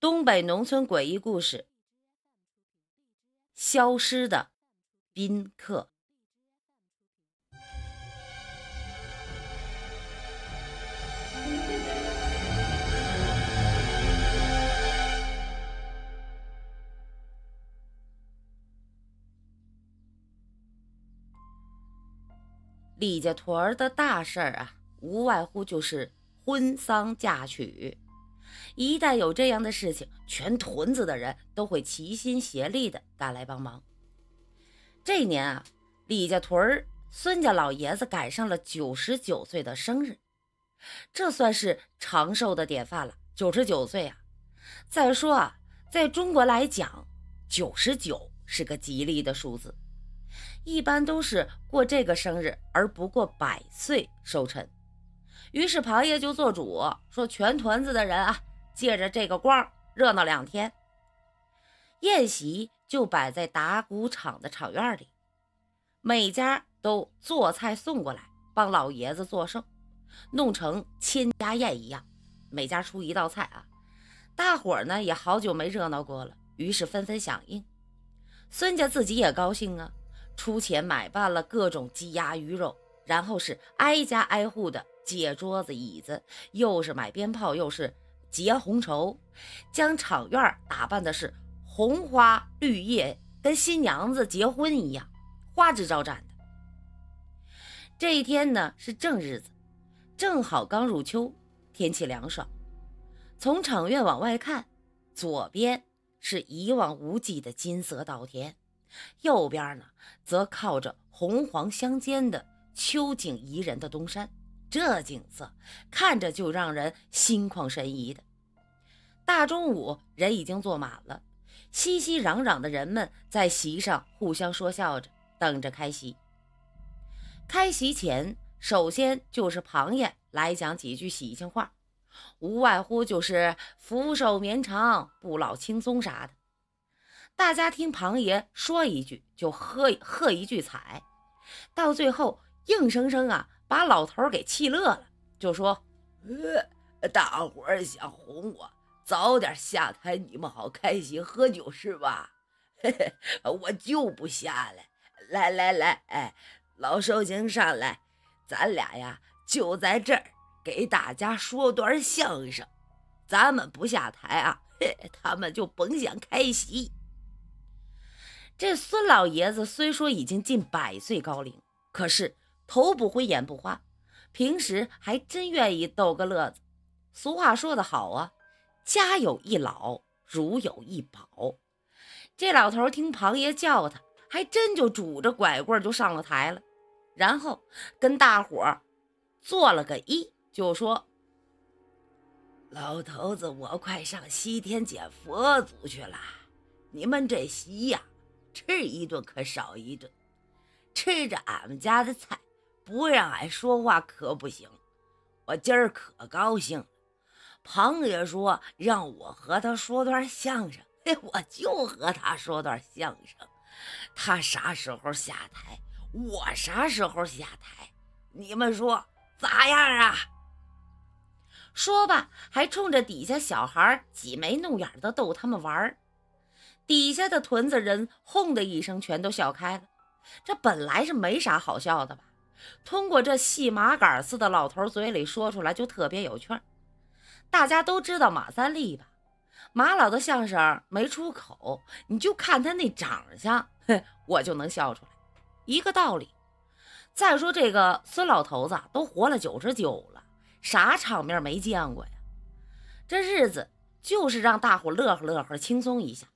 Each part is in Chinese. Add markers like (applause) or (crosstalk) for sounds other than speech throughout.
东北农村诡异故事：消失的宾客。李家屯儿的大事儿啊，无外乎就是婚丧嫁娶。一旦有这样的事情，全屯子的人都会齐心协力的赶来帮忙。这年啊，李家屯儿孙家老爷子赶上了九十九岁的生日，这算是长寿的典范了。九十九岁啊！再说啊，在中国来讲，九十九是个吉利的数字，一般都是过这个生日而不过百岁寿辰。于是庞爷就做主说：“全屯子的人啊，借着这个光热闹两天。”宴席就摆在打鼓场的场院里，每家都做菜送过来，帮老爷子做寿，弄成千家宴一样，每家出一道菜啊。大伙儿呢也好久没热闹过了，于是纷纷响应。孙家自己也高兴啊，出钱买办了各种鸡鸭鱼肉，然后是挨家挨户的。借桌子椅子，又是买鞭炮，又是结红绸，将场院打扮的是红花绿叶，跟新娘子结婚一样，花枝招展的。这一天呢是正日子，正好刚入秋，天气凉爽。从场院往外看，左边是一望无际的金色稻田，右边呢则靠着红黄相间的秋景宜人的东山。这景色看着就让人心旷神怡的。大中午，人已经坐满了，熙熙攘攘的人们在席上互相说笑着，等着开席。开席前，首先就是庞爷来讲几句喜庆话，无外乎就是福寿绵长、不老轻松啥的。大家听庞爷说一句，就喝喝一句彩，到最后硬生生啊。把老头给气乐了，就说：“呃，大伙儿想哄我早点下台，你们好开心喝酒是吧？(laughs) 嘿嘿，我就不下来。来来来，哎，老寿星上来，咱俩呀就在这儿给大家说段相声。咱们不下台啊，嘿，他们就甭想开席。这孙老爷子虽说已经近百岁高龄，可是……头不回，眼不花，平时还真愿意逗个乐子。俗话说得好啊，家有一老，如有一宝。这老头听庞爷叫他，还真就拄着拐棍就上了台了，然后跟大伙儿做了个揖，就说：“老头子，我快上西天见佛祖去了。你们这席呀，吃一顿可少一顿，吃着俺们家的菜。”不让俺说话可不行，我今儿可高兴了。庞爷说让我和他说段相声，嘿，我就和他说段相声。他啥时候下台，我啥时候下台，你们说咋样啊？说吧，还冲着底下小孩挤眉弄眼的逗他们玩底下的屯子人轰的一声，全都笑开了。这本来是没啥好笑的吧？通过这细麻杆似的老头嘴里说出来就特别有趣儿。大家都知道马三立吧？马老的相声没出口，你就看他那长相，哼，我就能笑出来。一个道理。再说这个孙老头子都活了九十九了，啥场面没见过呀？这日子就是让大伙乐呵乐呵，轻松一下。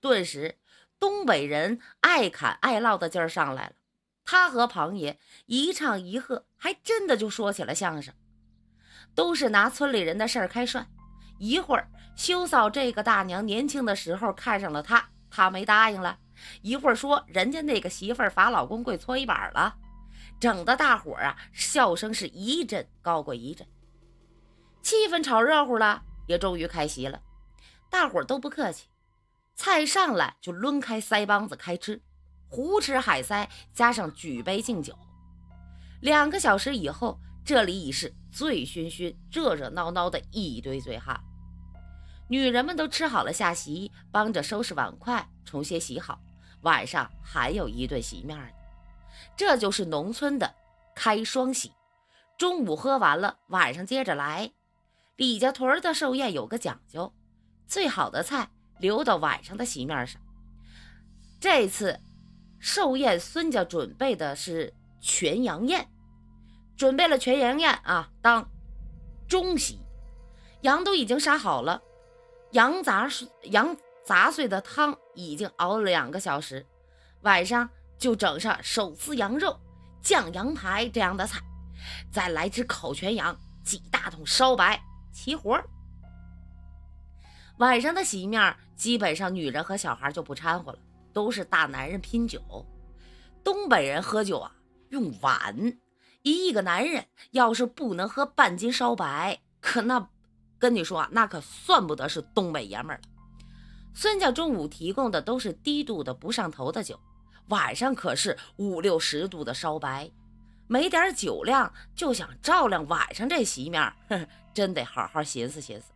顿时，东北人爱侃爱唠的劲儿上来了。他和庞爷一唱一和，还真的就说起了相声，都是拿村里人的事儿开涮。一会儿，修嫂这个大娘年轻的时候看上了他，他没答应了；一会儿说人家那个媳妇儿罚老公跪搓衣板了，整的大伙儿啊笑声是一阵高过一阵，气氛炒热乎了，也终于开席了。大伙儿都不客气，菜上来就抡开腮帮子开吃。胡吃海塞，加上举杯敬酒，两个小时以后，这里已是醉醺醺、热热闹闹的一堆醉汉。女人们都吃好了下席，帮着收拾碗筷，重新洗好。晚上还有一顿席面呢。这就是农村的开双喜。中午喝完了，晚上接着来。李家屯的寿宴有个讲究，最好的菜留到晚上的席面上。这次寿宴，孙家准备的是全羊宴，准备了全羊宴啊，当中席。羊都已经杀好了，羊杂羊杂碎的汤已经熬了两个小时，晚上就整上手撕羊肉、酱羊排这样的菜。再来只烤全羊，几大桶烧白，齐活。晚上的席面，基本上女人和小孩就不掺和了，都是大男人拼酒。东北人喝酒啊，用碗。一亿个男人要是不能喝半斤烧白，可那跟你说啊，那可算不得是东北爷们儿了。孙家中午提供的都是低度的不上头的酒，晚上可是五六十度的烧白。没点酒量就想照亮晚上这席面，(laughs) 真得好好寻思寻思。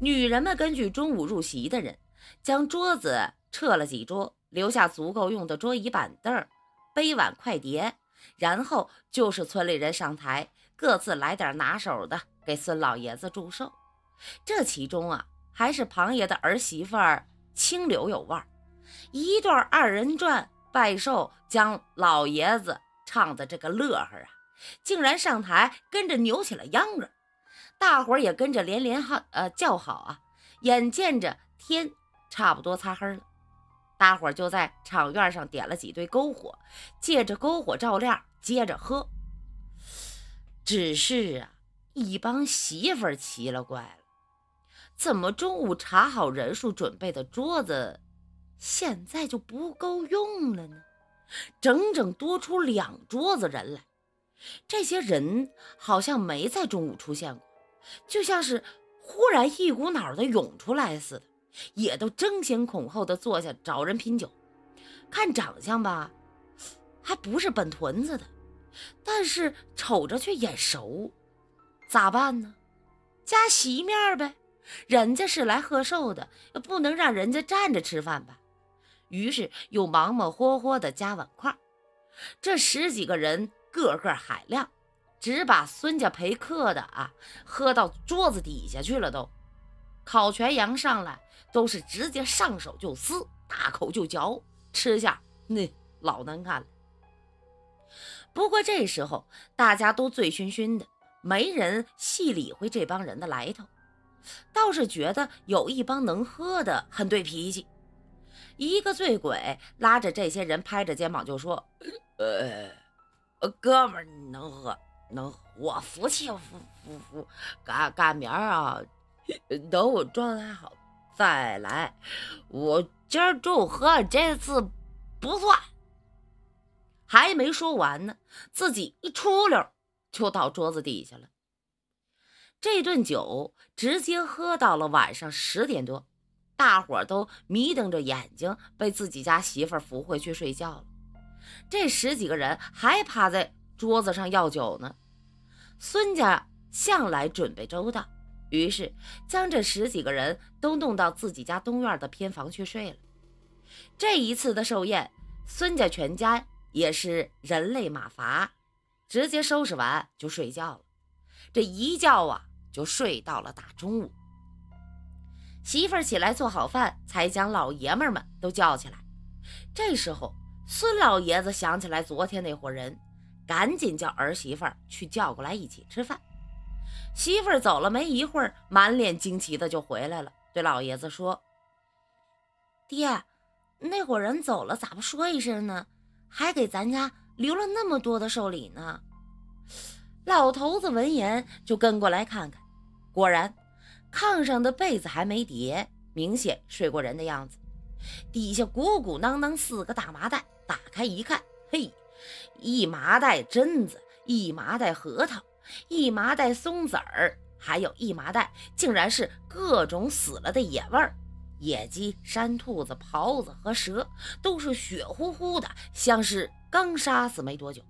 女人们根据中午入席的人，将桌子撤了几桌，留下足够用的桌椅板凳、杯碗筷碟，然后就是村里人上台，各自来点拿手的给孙老爷子祝寿。这其中啊，还是庞爷的儿媳妇儿清柳有味儿，一段二人转拜寿，将老爷子。唱的这个乐呵啊，竟然上台跟着扭起了秧歌，大伙儿也跟着连连号呃叫好啊。眼见着天差不多擦黑了，大伙儿就在场院上点了几堆篝火，借着篝火照亮，接着喝。只是啊，一帮媳妇儿奇了怪了，怎么中午查好人数准备的桌子，现在就不够用了呢？整整多出两桌子人来，这些人好像没在中午出现过，就像是忽然一股脑的涌出来似的，也都争先恐后的坐下找人品酒。看长相吧，还不是本屯子的，但是瞅着却眼熟，咋办呢？加席面呗，人家是来贺寿的，不能让人家站着吃饭吧。于是又忙忙活活的夹碗筷，这十几个人个个海量，只把孙家陪客的啊喝到桌子底下去了。都烤全羊上来，都是直接上手就撕，大口就嚼，吃下那老难看了。不过这时候大家都醉醺醺的，没人细理会这帮人的来头，倒是觉得有一帮能喝的很对脾气。一个醉鬼拉着这些人，拍着肩膀就说：“呃，哥们儿，你能喝，能喝，我服气，服服服。赶赶明儿啊，等我状态好再来。我今儿中午喝，这次不算。”还没说完呢，自己一出溜就到桌子底下了。这顿酒直接喝到了晚上十点多。大伙都迷瞪着眼睛，被自己家媳妇扶回去睡觉了。这十几个人还趴在桌子上要酒呢。孙家向来准备周到，于是将这十几个人都弄到自己家东院的偏房去睡了。这一次的寿宴，孙家全家也是人累马乏，直接收拾完就睡觉了。这一觉啊，就睡到了大中午。媳妇儿起来做好饭，才将老爷们们都叫起来。这时候，孙老爷子想起来昨天那伙人，赶紧叫儿媳妇儿去叫过来一起吃饭。媳妇儿走了没一会儿，满脸惊奇的就回来了，对老爷子说：“爹，那伙人走了，咋不说一声呢？还给咱家留了那么多的寿礼呢？”老头子闻言就跟过来看看，果然。炕上的被子还没叠，明显睡过人的样子。底下鼓鼓囊囊四个大麻袋，打开一看，嘿，一麻袋榛子，一麻袋核桃，一麻袋松子儿，还有一麻袋，竟然是各种死了的野味儿，野鸡、山兔子、狍子和蛇，都是血乎乎的，像是刚杀死没多久。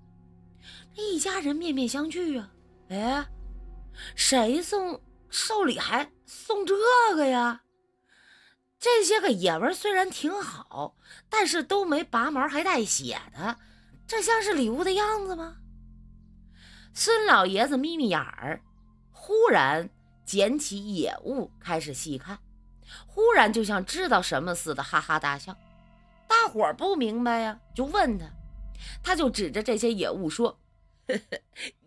一家人面面相觑啊，哎，谁送？寿礼还送这个呀？这些个野味虽然挺好，但是都没拔毛还带血的，这像是礼物的样子吗？孙老爷子眯眯眼儿，忽然捡起野物开始细看，忽然就像知道什么似的，哈哈大笑。大伙儿不明白呀，就问他，他就指着这些野物说：“呵呵，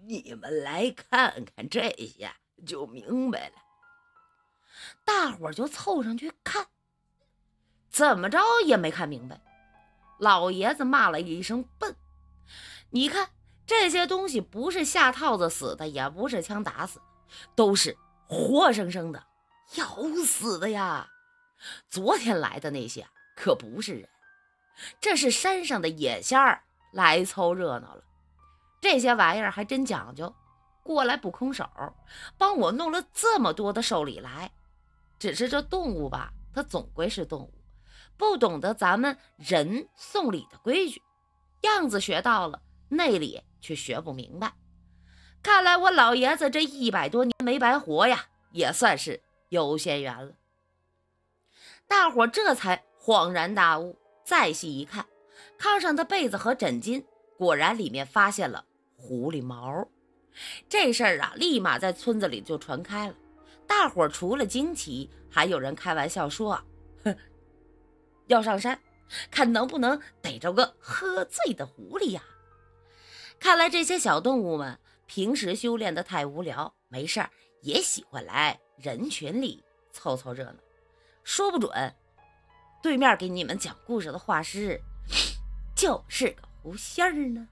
你们来看看这些，就明白了。”大伙儿就凑上去看。怎么着也没看明白，老爷子骂了一声“笨”。你看这些东西，不是下套子死的，也不是枪打死，都是活生生的咬死的呀！昨天来的那些可不是人，这是山上的野仙儿来凑热闹了。这些玩意儿还真讲究，过来不空手，帮我弄了这么多的寿礼来。只是这动物吧，它总归是动物。不懂得咱们人送礼的规矩，样子学到了，内里却学不明白。看来我老爷子这一百多年没白活呀，也算是有些缘了。大伙这才恍然大悟，再细一看，炕上的被子和枕巾，果然里面发现了狐狸毛。这事儿啊，立马在村子里就传开了。大伙除了惊奇，还有人开玩笑说：“哼。”要上山，看能不能逮着个喝醉的狐狸呀？看来这些小动物们平时修炼的太无聊，没事儿也喜欢来人群里凑凑热闹。说不准，对面给你们讲故事的画师 (sniffs) 就是个狐仙儿呢。